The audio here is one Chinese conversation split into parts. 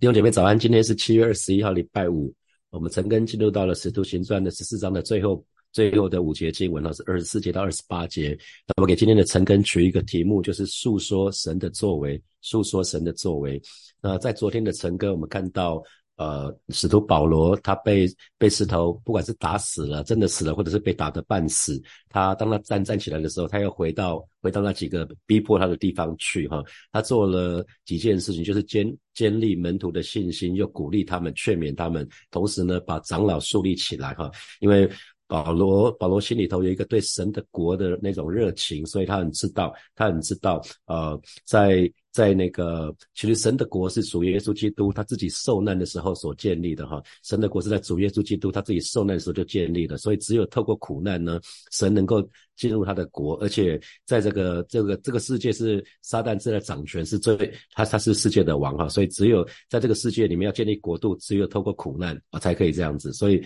弟兄姐妹早安，今天是七月二十一号，礼拜五。我们陈根进入到了使徒行传的十四章的最后最后的五节经文，哈，是二十四节到二十八节。那我给今天的陈根取一个题目，就是诉说神的作为，诉说神的作为。那在昨天的陈根，我们看到。呃，使徒保罗他被被石头，不管是打死了，真的死了，或者是被打得半死，他当他站站起来的时候，他又回到回到那几个逼迫他的地方去哈。他做了几件事情，就是坚坚立门徒的信心，又鼓励他们，劝勉他们，同时呢，把长老树立起来哈。因为保罗保罗心里头有一个对神的国的那种热情，所以他很知道，他很知道，呃，在。在那个，其实神的国是主耶稣基督他自己受难的时候所建立的哈。神的国是在主耶稣基督他自己受难的时候就建立的，所以只有透过苦难呢，神能够进入他的国，而且在这个这个这个世界是撒旦正在掌权，是最他他是世界的王哈，所以只有在这个世界里面要建立国度，只有透过苦难啊才可以这样子，所以。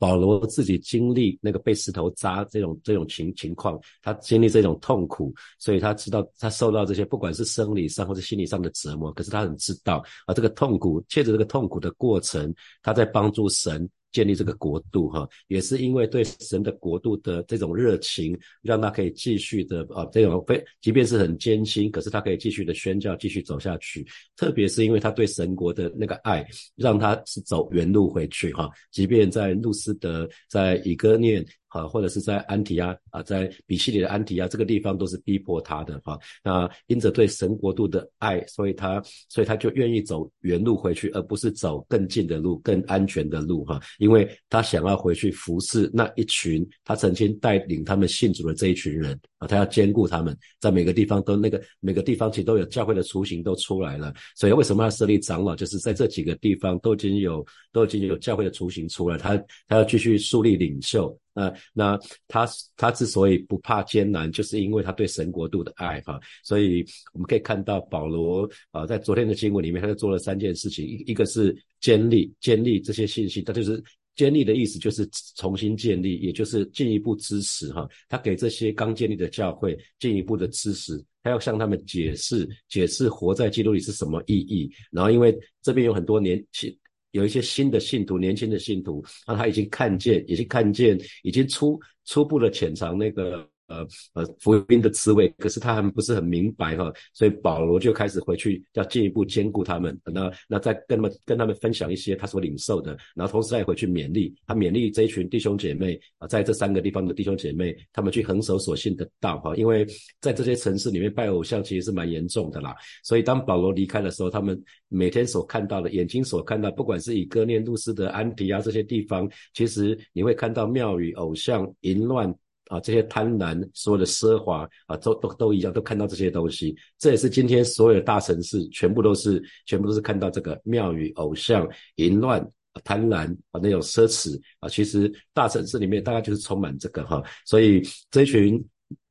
保罗自己经历那个被石头扎这种这种情情况，他经历这种痛苦，所以他知道他受到这些不管是生理上或者心理上的折磨，可是他很知道啊，这个痛苦，借着这个痛苦的过程，他在帮助神。建立这个国度，哈，也是因为对神的国度的这种热情，让他可以继续的啊，这种非即便是很艰辛，可是他可以继续的宣教，继续走下去。特别是因为他对神国的那个爱，让他是走原路回去，哈，即便在路斯德，在以哥念。啊，或者是在安提亚啊，在比西里的安提亚这个地方都是逼迫他的哈。那因着对神国度的爱，所以他所以他就愿意走原路回去，而不是走更近的路、更安全的路哈。因为他想要回去服侍那一群他曾经带领他们信主的这一群人啊，他要兼顾他们，在每个地方都那个每个地方其实都有教会的雏形都出来了。所以为什么要设立长老？就是在这几个地方都已经有都已经有教会的雏形出来，他他要继续树立领袖。那那他他之所以不怕艰难，就是因为他对神国度的爱哈。所以我们可以看到保罗啊，在昨天的经文里面，他就做了三件事情。一一个是建立建立这些信息，他就是建立的意思就是重新建立，也就是进一步支持哈。他给这些刚建立的教会进一步的支持，他要向他们解释解释活在基督里是什么意义。然后因为这边有很多年轻。有一些新的信徒，年轻的信徒，那他已经看见，已经看见，已经初初步的浅尝那个。呃呃，福音的滋味，可是他还不是很明白哈，所以保罗就开始回去要进一步兼顾他们，那那再跟他们跟他们分享一些他所领受的，然后同时再回去勉励他勉励这一群弟兄姐妹啊，在这三个地方的弟兄姐妹，他们去横守所信的道哈，因为在这些城市里面拜偶像其实是蛮严重的啦，所以当保罗离开的时候，他们每天所看到的眼睛所看到，不管是以哥念路斯的安提啊这些地方，其实你会看到庙宇、偶像、淫乱。啊，这些贪婪、所有的奢华啊，都都都一样，都看到这些东西。这也是今天所有的大城市，全部都是，全部都是看到这个庙宇、偶像、淫乱、贪婪啊，那种奢侈啊。其实大城市里面大概就是充满这个哈，所以这群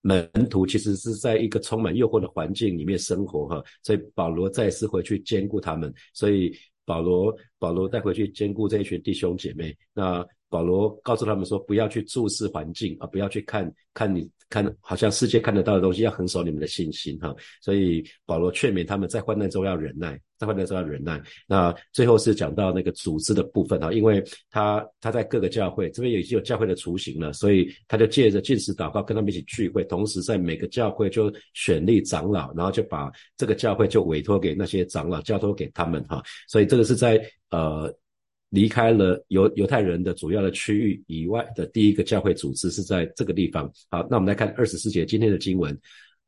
门徒其实是在一个充满诱惑的环境里面生活哈。所以保罗再次回去兼顾他们，所以保罗保罗带回去兼顾这一群弟兄姐妹。那。保罗告诉他们说：“不要去注视环境啊，不要去看看你看好像世界看得到的东西，要横守你们的信心哈。”所以保罗劝勉他们在患难中要忍耐，在患难中要忍耐。那最后是讲到那个组织的部分哈，因为他他在各个教会这边已经有教会的雏形了，所以他就借着进食祷告跟他们一起聚会，同时在每个教会就选立长老，然后就把这个教会就委托给那些长老，交托给他们哈。所以这个是在呃。离开了犹犹太人的主要的区域以外的第一个教会组织是在这个地方。好，那我们来看二十四节今天的经文。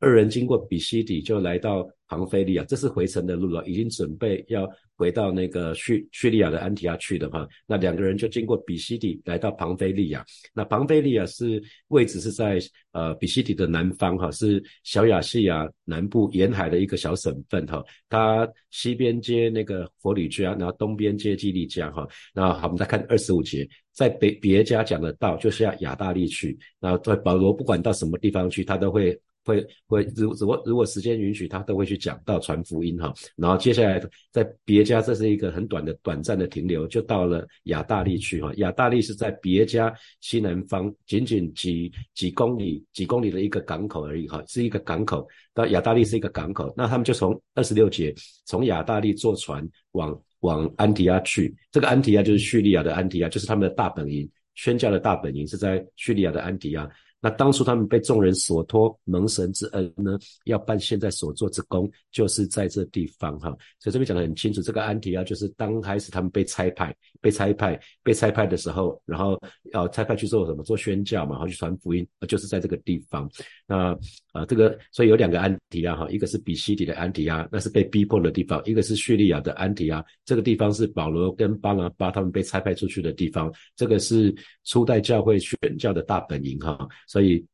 二人经过比西底，就来到庞菲利亚，这是回程的路了，已经准备要回到那个叙叙利亚的安提亚去的哈。那两个人就经过比西底，来到庞菲利亚。那庞菲利亚是位置是在呃比西底的南方哈，是小亚细亚南部沿海的一个小省份哈。它西边接那个佛里加，然后东边接基利加哈。那好，我们再看二十五节，在别别家讲的道，就是要亚大利去。那在保罗不管到什么地方去，他都会。会会如如果如果时间允许，他都会去讲到传福音哈。然后接下来在别家，这是一个很短的短暂的停留，就到了亚大利去哈。亚大利是在别家西南方，仅仅几几公里几公里的一个港口而已哈，是一个港口。到亚大利是一个港口，那他们就从二十六节从亚大利坐船往往安提亚去。这个安提亚就是叙利亚的安提亚，就是他们的大本营，宣教的大本营是在叙利亚的安提亚。那当初他们被众人所托蒙神之恩呢，要办现在所做之功，就是在这地方哈。所以这边讲得很清楚，这个安提亚就是刚开始他们被拆派、被拆派、被拆派的时候，然后要拆派去做什么？做宣教嘛，然后去传福音，就是在这个地方。那啊，这个所以有两个安提亚哈，一个是比西底的安提亚，那是被逼迫的地方；一个是叙利亚的安提亚，这个地方是保罗跟巴拿巴他们被差派出去的地方。这个是初代教会选教的大本营哈。所以，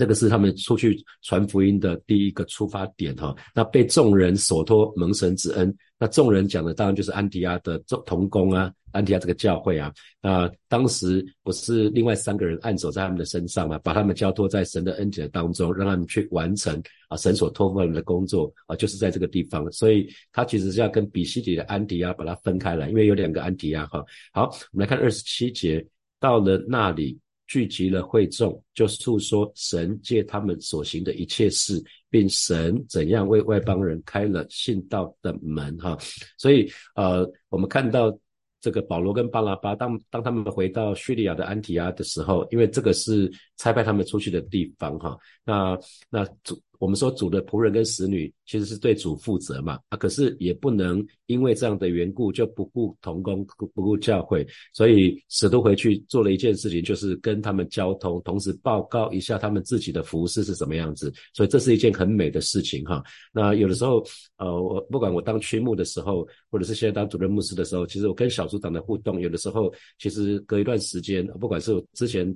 这个是他们出去传福音的第一个出发点哈。那被众人所托蒙神之恩，那众人讲的当然就是安提亚的同工啊，安提亚这个教会啊。那当时不是另外三个人按手在他们的身上嘛，把他们交托在神的恩典当中，让他们去完成啊神所托付他们的工作啊，就是在这个地方。所以，他其实是要跟比西底的安提亚把它分开来，因为有两个安提亚哈。好，我们来看二十七节，到了那里。聚集了会众，就诉说神借他们所行的一切事，并神怎样为外邦人开了信道的门。哈，所以呃，我们看到这个保罗跟巴拉巴，当当他们回到叙利亚的安提阿的时候，因为这个是差派他们出去的地方。哈，那那主。我们说主的仆人跟使女其实是对主负责嘛啊，可是也不能因为这样的缘故就不顾同工不顾教会，所以使徒回去做了一件事情，就是跟他们交通，同时报告一下他们自己的服饰是什么样子。所以这是一件很美的事情哈。那有的时候呃，我不管我当区牧的时候，或者是现在当主任牧师的时候，其实我跟小组长的互动，有的时候其实隔一段时间，不管是之前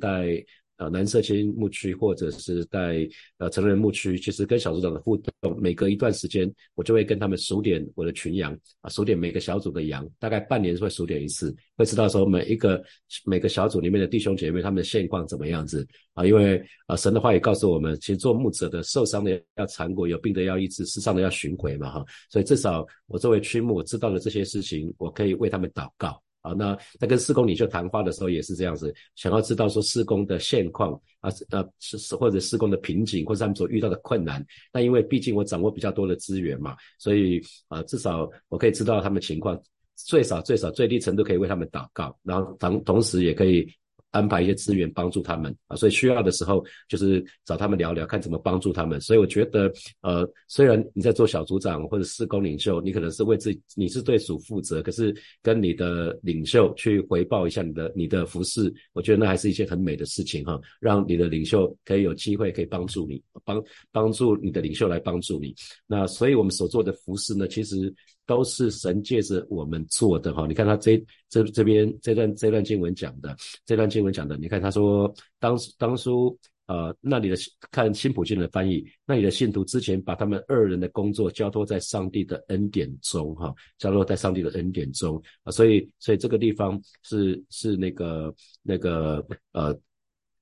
带。呃，蓝色青牧区或者是在呃成人牧区，其实跟小组长的互动，每隔一段时间，我就会跟他们数点我的群羊啊，数点每个小组的羊，大概半年会数点一次，会知道说每一个每个小组里面的弟兄姐妹他们的现况怎么样子啊？因为啊，神的话也告诉我们，其实做牧者的受伤的要缠果，有病的要医治，世上的要巡回嘛哈，所以至少我作为区牧，我知道了这些事情，我可以为他们祷告。啊，那在跟施工领袖谈话的时候也是这样子，想要知道说施工的现况啊，呃，是是或者施工的瓶颈，或者他们所遇到的困难。那因为毕竟我掌握比较多的资源嘛，所以啊，至少我可以知道他们情况，最少最少最低程度可以为他们祷告，然后同同时也可以。安排一些资源帮助他们啊，所以需要的时候就是找他们聊聊，看怎么帮助他们。所以我觉得，呃，虽然你在做小组长或者施工领袖，你可能是为自己，你是对属负责，可是跟你的领袖去回报一下你的你的服饰，我觉得那还是一件很美的事情哈，让你的领袖可以有机会可以帮助你，帮帮助你的领袖来帮助你。那所以我们所做的服饰呢，其实。都是神借着我们做的哈，你看他这这这边这段这段经文讲的，这段经文讲的，你看他说当当初呃那里的看新普京的翻译，那里的信徒之前把他们二人的工作交托在上帝的恩典中哈，交托在上帝的恩典中啊，所以所以这个地方是是那个那个呃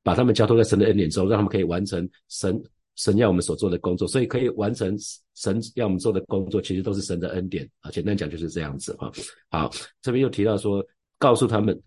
把他们交托在神的恩典中，让他们可以完成神。神要我们所做的工作，所以可以完成神要我们做的工作，其实都是神的恩典啊。简单讲就是这样子哈。好，这边又提到说，告诉他们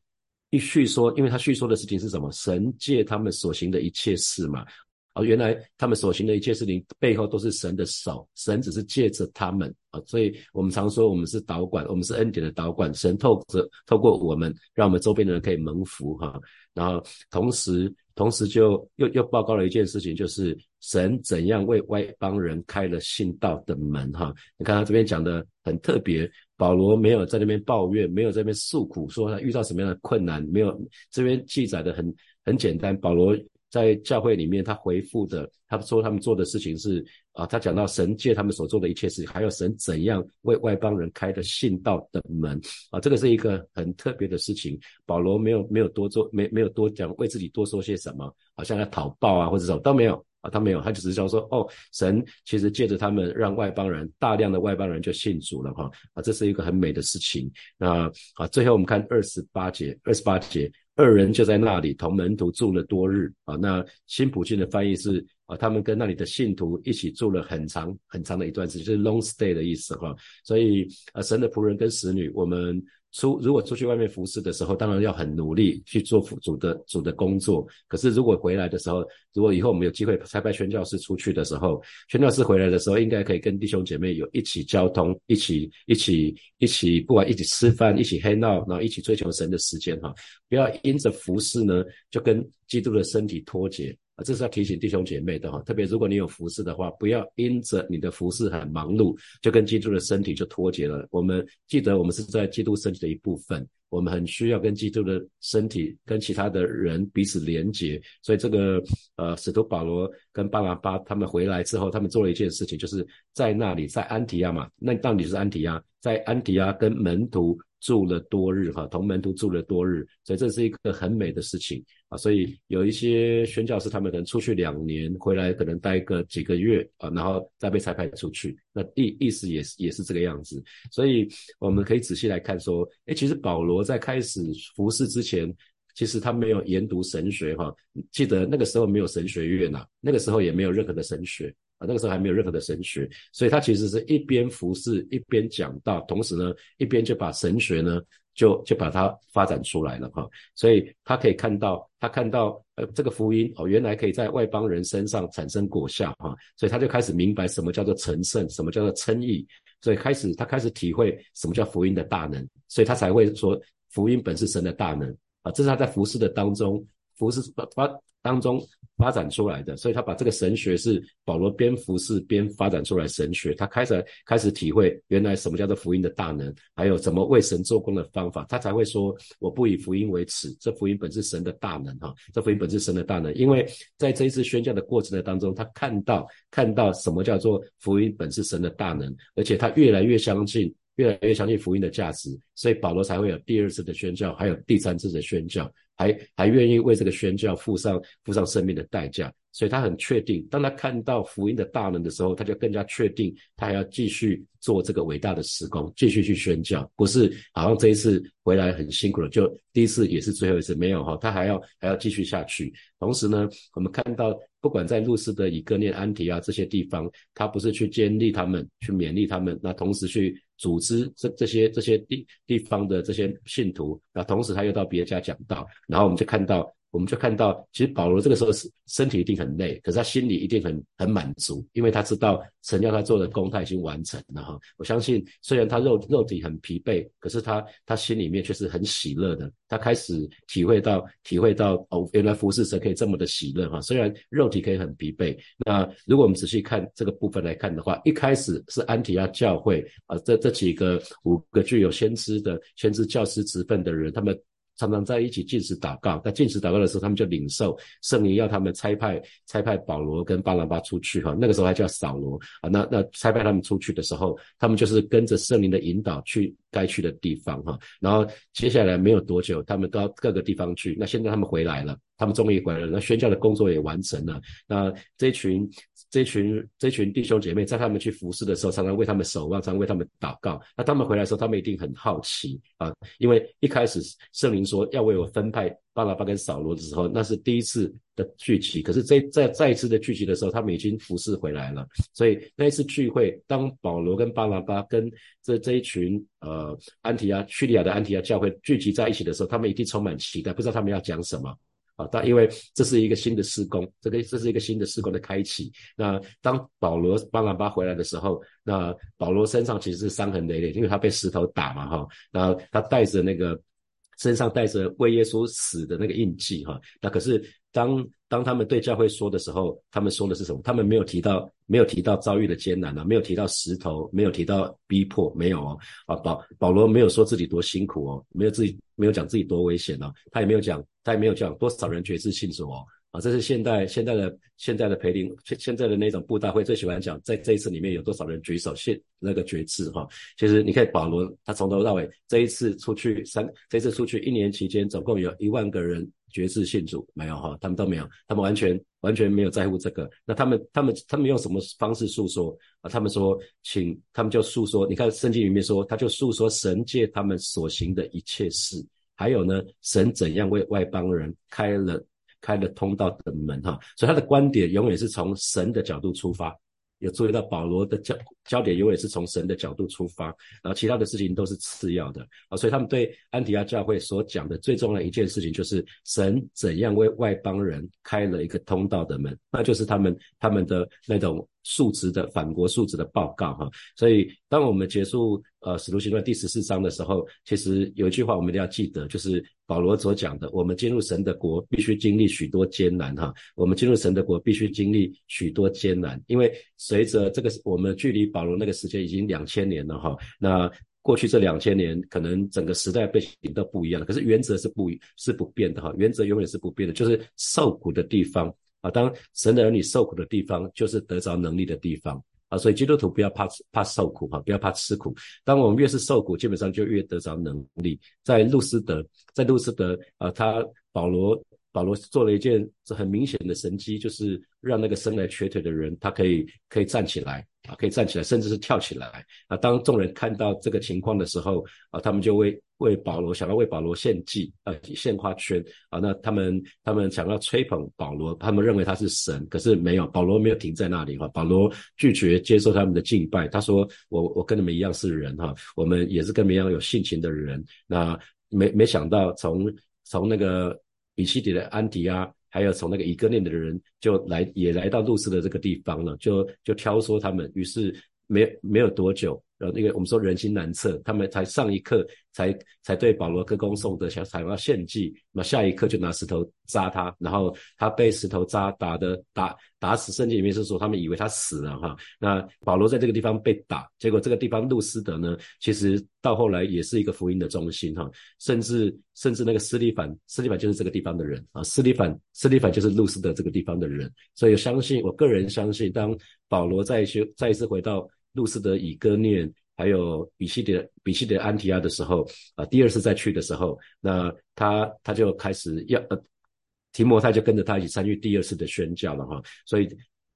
一叙说，因为他叙说的事情是什么？神借他们所行的一切事嘛。啊，原来他们所行的一切事情背后都是神的手，神只是借着他们啊。所以我们常说我们是导管，我们是恩典的导管，神透着透过我们，让我们周边的人可以蒙福哈。然后同时。同时，就又又报告了一件事情，就是神怎样为外邦人开了信道的门，哈！你看他这边讲的很特别，保罗没有在那边抱怨，没有在那边诉苦，说他遇到什么样的困难，没有这边记载的很很简单，保罗。在教会里面，他回复的，他说他们做的事情是啊，他讲到神借他们所做的一切事，还有神怎样为外邦人开的信道的门啊，这个是一个很特别的事情。保罗没有没有多做，没没有多讲，为自己多说些什么，好像要讨报啊或者什么都没有他没有，他只是想说哦，神其实借着他们让外邦人大量的外邦人就信主了哈啊，这是一个很美的事情。那啊，最后我们看二十八节，二十八节。二人就在那里同门徒住了多日啊。那新普京的翻译是啊，他们跟那里的信徒一起住了很长很长的一段时间，就是 long stay 的意思哈。所以啊，神的仆人跟使女，我们。出如果出去外面服侍的时候，当然要很努力去做主的主的工作。可是如果回来的时候，如果以后我们有机会差派宣教士出去的时候，宣教士回来的时候，应该可以跟弟兄姐妹有一起交通，一起一起一起，不管一起吃饭，一起黑闹，然后一起追求神的时间哈。不要因着服侍呢，就跟基督的身体脱节。啊，这是要提醒弟兄姐妹的哈，特别如果你有服侍的话，不要因着你的服侍很忙碌，就跟基督的身体就脱节了。我们记得，我们是在基督身体的一部分，我们很需要跟基督的身体跟其他的人彼此连结。所以这个呃，使徒保罗跟巴拿巴他们回来之后，他们做了一件事情，就是在那里，在安提亚嘛，那到底是安提亚，在安提亚跟门徒。住了多日哈，同门徒住了多日，所以这是一个很美的事情啊。所以有一些宣教师，他们可能出去两年，回来可能待个几个月啊，然后再被裁派出去。那意意思也是也是这个样子。所以我们可以仔细来看说，哎，其实保罗在开始服侍之前，其实他没有研读神学哈。记得那个时候没有神学院呐，那个时候也没有任何的神学。那个时候还没有任何的神学，所以他其实是一边服侍一边讲道，同时呢，一边就把神学呢，就就把它发展出来了哈。所以他可以看到，他看到呃这个福音哦，原来可以在外邦人身上产生果效哈，所以他就开始明白什么叫做成圣，什么叫做称义，所以开始他开始体会什么叫福音的大能，所以他才会说福音本是神的大能啊，这是他在服侍的当中，服侍发发。当中发展出来的，所以他把这个神学是保罗边服侍边发展出来神学，他开始开始体会原来什么叫做福音的大能，还有怎么为神做工的方法，他才会说我不以福音为耻，这福音本是神的大能哈，这福音本是神的大能，因为在这一次宣教的过程的当中，他看到看到什么叫做福音本是神的大能，而且他越来越相信。越来越相信福音的价值，所以保罗才会有第二次的宣教，还有第三次的宣教，还还愿意为这个宣教付上付上生命的代价。所以他很确定，当他看到福音的大能的时候，他就更加确定，他还要继续做这个伟大的施工，继续去宣教。不是好像这一次回来很辛苦了，就第一次也是最后一次，没有哈，他还要还要继续下去。同时呢，我们看到，不管在路斯的以哥念、安提啊这些地方，他不是去建立他们，去勉励他们，那同时去。组织这这些这些地地方的这些信徒，那同时他又到别家讲道，然后我们就看到。我们就看到，其实保罗这个时候是身体一定很累，可是他心里一定很很满足，因为他知道神要他做的工他已经完成了哈。我相信，虽然他肉肉体很疲惫，可是他他心里面却是很喜乐的。他开始体会到体会到哦，原来服侍神可以这么的喜乐哈。虽然肉体可以很疲惫，那如果我们仔细看这个部分来看的话，一开始是安提亚教会啊，这这几个五个具有先知的先知教师职分的人，他们。常常在一起进食祷告，在进食祷告的时候，他们就领受圣灵要他们差派差派保罗跟巴拿巴出去哈。那个时候还叫扫罗啊。那那差派他们出去的时候，他们就是跟着圣灵的引导去该去的地方哈。然后接下来没有多久，他们到各个地方去。那现在他们回来了，他们终于回来了，那宣教的工作也完成了。那这群。这群这群弟兄姐妹在他们去服侍的时候，常常为他们守望，常常为他们祷告。那他们回来的时候，他们一定很好奇啊，因为一开始圣灵说要为我分派巴拿巴跟扫罗的时候，那是第一次的聚集。可是这在再一次的聚集的时候，他们已经服侍回来了。所以那一次聚会，当保罗跟巴拿巴跟这这一群呃安提亚叙利亚的安提亚教会聚集在一起的时候，他们一定充满期待，不知道他们要讲什么。啊，但因为这是一个新的施工，这个这是一个新的施工的开启。那当保罗巴拿巴回来的时候，那保罗身上其实是伤痕累累，因为他被石头打嘛，哈。然后他带着那个身上带着为耶稣死的那个印记，哈。那可是当当他们对教会说的时候，他们说的是什么？他们没有提到没有提到遭遇的艰难啊，没有提到石头，没有提到逼迫，没有哦。啊，保保罗没有说自己多辛苦哦，没有自己没有讲自己多危险哦，他也没有讲。他也没有讲多少人觉知信主哦，啊，这是现代现在的现在的培灵现现在的那种布道会最喜欢讲，在这一次里面有多少人举手信那个觉知哈。其实你看保罗他从头到尾这一次出去三这次出去一年期间总共有一万个人觉知信主没有哈，他们都没有，他们完全完全没有在乎这个。那他们他们他们用什么方式诉说啊？他们说请他们就诉说，你看圣经里面说他就诉说神借他们所行的一切事。还有呢，神怎样为外邦人开了开了通道的门哈，所以他的观点永远是从神的角度出发。有注意到保罗的焦焦点永远是从神的角度出发，然后其他的事情都是次要的啊，所以他们对安提亚教会所讲的最重要一件事情就是神怎样为外邦人开了一个通道的门，那就是他们他们的那种述职的反国述职的报告哈。所以当我们结束呃使徒行传第十四章的时候，其实有一句话我们一定要记得，就是保罗所讲的，我们进入神的国必须经历许多艰难哈，我们进入神的国必须经历许多艰难，因为。随着这个，我们距离保罗那个时间已经两千年了哈。那过去这两千年，可能整个时代背景都不一样了。可是原则是不是不变的哈？原则永远是不变的，就是受苦的地方啊。当神的儿女受苦的地方，就是得着能力的地方啊。所以基督徒不要怕怕受苦哈，不要怕吃苦。当我们越是受苦，基本上就越得着能力。在路斯德，在路斯德啊，他保罗。保罗做了一件这很明显的神迹，就是让那个生来瘸腿的人，他可以可以站起来啊，可以站起来，甚至是跳起来啊。当众人看到这个情况的时候啊，他们就为为保罗想要为保罗献祭呃，献花圈啊。那他们他们想要吹捧保罗，他们认为他是神，可是没有，保罗没有停在那里哈。保罗拒绝接受他们的敬拜，他说：“我我跟你们一样是人哈，我们也是跟你们一样有性情的人。”那没没想到从从那个。比西底的安提阿，还有从那个以哥念的人，就来也来到路斯的这个地方了，就就挑唆他们，于是没没有多久。那个我们说人心难测，他们才上一刻才才对保罗歌功颂德，想采要献祭，那下一刻就拿石头扎他，然后他被石头扎打的打打死。圣经里面是说他们以为他死了哈。那保罗在这个地方被打，结果这个地方路斯德呢，其实到后来也是一个福音的中心哈。甚至甚至那个斯利凡，斯利凡就是这个地方的人啊，斯利凡斯利凡就是路斯德这个地方的人。所以相信我个人相信，当保罗再去再一次回到。路斯德以哥念，还有比西德比西德安提亚的时候，啊，第二次再去的时候，那他他就开始要呃，提摩太就跟着他一起参与第二次的宣教了哈。所以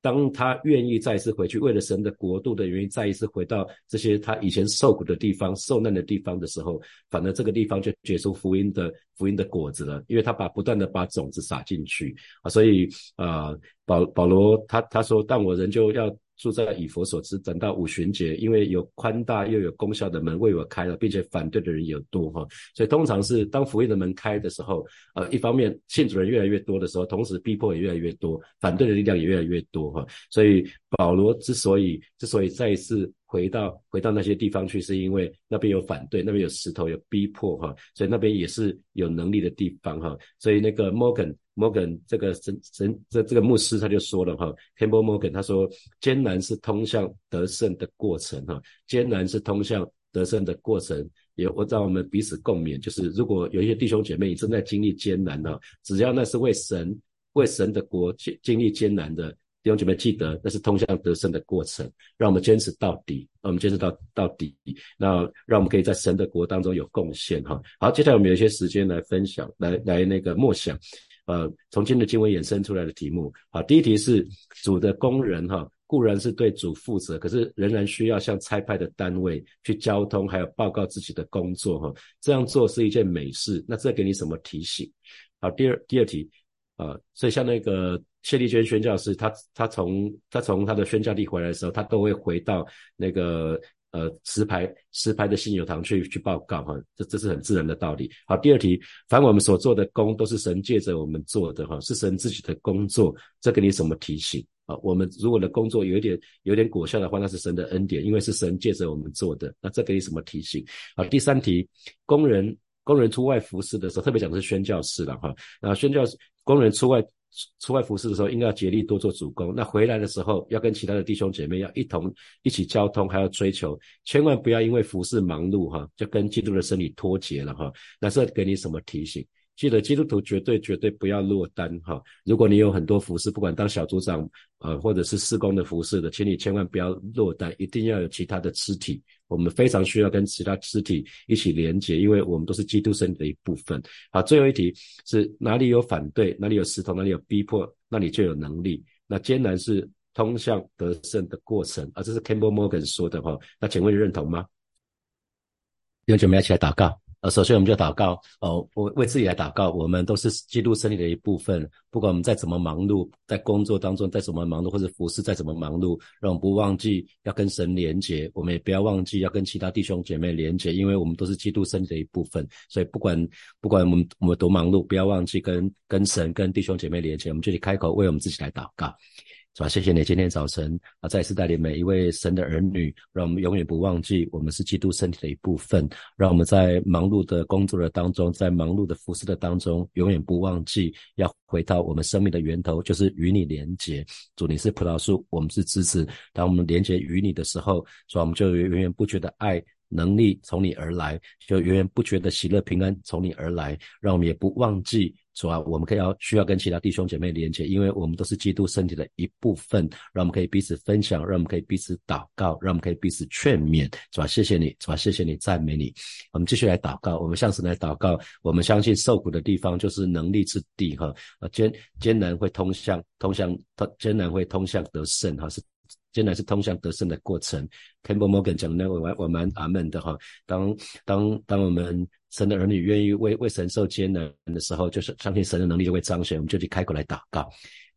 当他愿意再一次回去，为了神的国度的原因，再一次回到这些他以前受苦的地方、受难的地方的时候，反正这个地方就结出福音的福音的果子了，因为他把不断的把种子撒进去啊。所以啊，保保罗他他说，但我仍旧要。住在以佛所知，等到五旬节，因为有宽大又有功效的门为我开了，并且反对的人也多哈，所以通常是当福音的门开的时候，呃，一方面信主人越来越多的时候，同时逼迫也越来越多，反对的力量也越来越多哈，所以保罗之所以之所以再一次回到回到那些地方去，是因为那边有反对，那边有石头有逼迫哈，所以那边也是有能力的地方哈，所以那个 Morgan。Morgan 这个神神这这个牧师他就说了哈，Campbell Morgan 他说艰难是通向得胜的过程哈，艰难是通向得胜的过程，也我让我们彼此共勉，就是如果有一些弟兄姐妹你正在经历艰难哈，只要那是为神为神的国经经历艰难的弟兄姐妹，记得那是通向得胜的过程，让我们坚持到底，让我们坚持到到底，那让我们可以在神的国当中有贡献哈。好，接下来我们有一些时间来分享，来来那个默想。呃，从今的经文衍生出来的题目，好，第一题是主的工人哈，固然是对主负责，可是仍然需要向差派的单位去交通，还有报告自己的工作哈，这样做是一件美事。那这给你什么提醒？好，第二第二题，呃，所以像那个谢丽娟宣教师，他他从他从他的宣教地回来的时候，他都会回到那个。呃，石牌石牌的信友堂去去报告哈，这这是很自然的道理。好，第二题，凡我们所做的工都是神借着我们做的哈，是神自己的工作，这给你什么提醒啊？我们如果的工作有一点有点果效的话，那是神的恩典，因为是神借着我们做的，那这给你什么提醒？好，第三题，工人工人出外服侍的时候，特别讲的是宣教士了哈，那宣教工人出外。出外服侍的时候，应该要竭力多做主公。那回来的时候，要跟其他的弟兄姐妹要一同一起交通，还要追求，千万不要因为服侍忙碌哈，就跟基督的身体脱节了哈。那这给你什么提醒？记得基督徒绝对绝对不要落单哈！如果你有很多服饰，不管当小组长，呃，或者是施工的服饰的，请你千万不要落单，一定要有其他的肢体。我们非常需要跟其他肢体一起连接，因为我们都是基督身体的一部分。好，最后一题是哪里有反对，哪里有石头，哪里有逼迫，那里就有能力。那艰难是通向得胜的过程啊！这是 Campbell Morgan 说的哈。那请问你认同吗？弟兄姐妹一起来祷告。呃，首先我们就祷告哦，我为自己来祷告。我们都是基督身体的一部分，不管我们再怎么忙碌，在工作当中再怎么忙碌，或者服侍再怎么忙碌，让我们不忘记要跟神连结。我们也不要忘记要跟其他弟兄姐妹连结，因为我们都是基督身体的一部分。所以不管不管我们我们多忙碌，不要忘记跟跟神、跟弟兄姐妹连结。我们就去开口为我们自己来祷告。是吧？谢谢你今天早晨啊，再次带领每一位神的儿女，让我们永远不忘记我们是基督身体的一部分。让我们在忙碌的工作的当中，在忙碌的服侍的当中，永远不忘记要回到我们生命的源头，就是与你连结。主，你是葡萄树，我们是枝子。当我们连结与你的时候，说我们就源源不绝的爱。能力从你而来，就源源不绝的喜乐平安从你而来，让我们也不忘记主啊，我们可以要需要跟其他弟兄姐妹连接，因为我们都是基督身体的一部分，让我们可以彼此分享，让我们可以彼此祷告，让我们可以彼此劝勉，主啊，谢谢你，主啊，谢谢你，赞美你。我们继续来祷告，我们向神来祷告，我们相信受苦的地方就是能力之地，哈，呃艰艰难会通向通向通艰难会通向得胜，哈是。艰难是通向得胜的过程。Campbell Morgan 讲的，我我蛮阿门的哈。当当当我们神的儿女愿意为为神受艰难的时候，就是相信神的能力就会彰显。我们就去开口来祷告，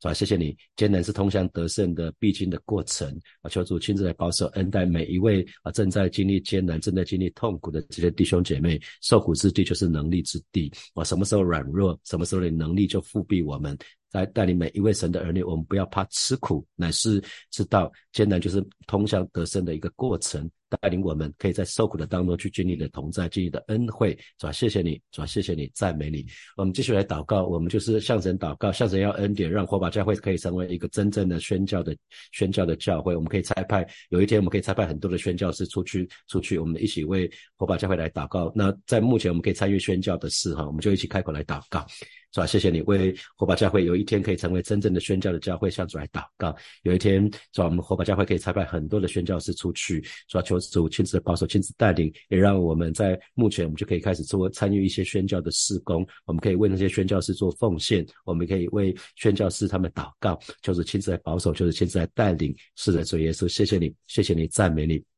是吧？谢谢你。艰难是通向得胜的必经的过程啊！求主亲自来保守恩待每一位啊正在经历艰难、正在经历痛苦的这些弟兄姐妹。受苦之地就是能力之地啊！什么时候软弱，什么时候的能力就复辟我们。来带领每一位神的儿女，我们不要怕吃苦，乃是知道艰难就是通向得胜的一个过程。带领我们可以在受苦的当中去经历的同在，经历的恩惠，主啊，谢谢你，主啊，谢谢你，赞美你。我们继续来祷告，我们就是向神祷告，向神要恩典，让火把教会可以成为一个真正的宣教的宣教的教会。我们可以差派，有一天我们可以差派很多的宣教师出去，出去，我们一起为火把教会来祷告。那在目前我们可以参与宣教的事哈，我们就一起开口来祷告。是吧？谢谢你为火把教会有一天可以成为真正的宣教的教会，向主来祷告。有一天，是吧？我们火把教会可以差派很多的宣教师出去，是吧？求主亲自保守、亲自带领，也让我们在目前我们就可以开始做参与一些宣教的事工。我们可以为那些宣教师做奉献，我们可以为宣教师他们祷告，就是亲自来保守，就是亲自来带领。是的，主耶稣，谢谢你，谢谢你，赞美你。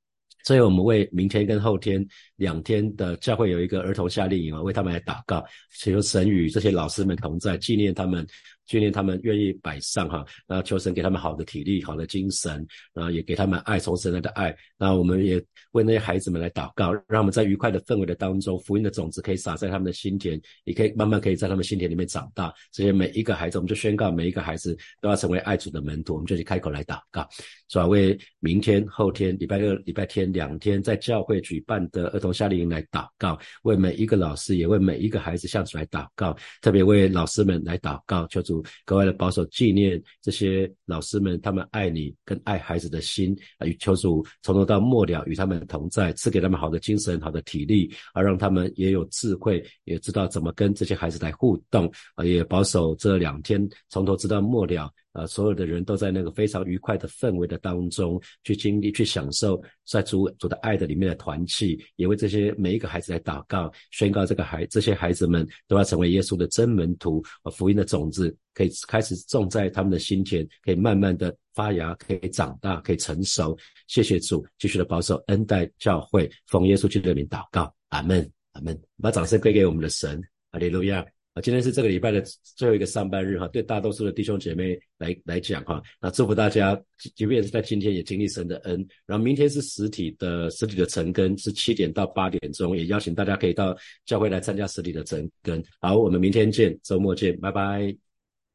所以我们为明天跟后天两天的教会有一个儿童夏令营啊，为他们来祷告，求神与这些老师们同在，纪念他们。训练他们愿意摆上哈，那求神给他们好的体力、好的精神，然后也给他们爱从神来的爱。那我们也为那些孩子们来祷告，让我们在愉快的氛围的当中，福音的种子可以撒在他们的心田，也可以慢慢可以在他们心田里面长大。这些每一个孩子，我们就宣告每一个孩子都要成为爱主的门徒，我们就去开口来祷告，是吧？为明天、后天、礼拜六、礼拜天两天在教会举办的儿童夏令营来祷告，为每一个老师，也为每一个孩子向主来祷告，特别为老师们来祷告，求主。格外的保守纪念这些老师们，他们爱你跟爱孩子的心啊，与求主从头到末了与他们同在，赐给他们好的精神、好的体力，而让他们也有智慧，也知道怎么跟这些孩子来互动啊，也保守这两天从头直到末了。啊，所有的人都在那个非常愉快的氛围的当中去经历、去享受在主主的爱的里面的团契，也为这些每一个孩子来祷告，宣告这个孩这些孩子们都要成为耶稣的真门徒，福音的种子可以开始种在他们的心田，可以慢慢的发芽，可以长大，可以成熟。谢谢主，继续的保守恩待教会，奉耶稣基督的名祷告，阿门，阿门。把掌声归给我们的神，哈利路亚。啊，今天是这个礼拜的最后一个上班日哈，对大多数的弟兄姐妹来来讲哈，那祝福大家，即便是在今天也经历神的恩。然后明天是实体的实体的晨更，是七点到八点钟，也邀请大家可以到教会来参加实体的晨更。好，我们明天见，周末见，拜拜。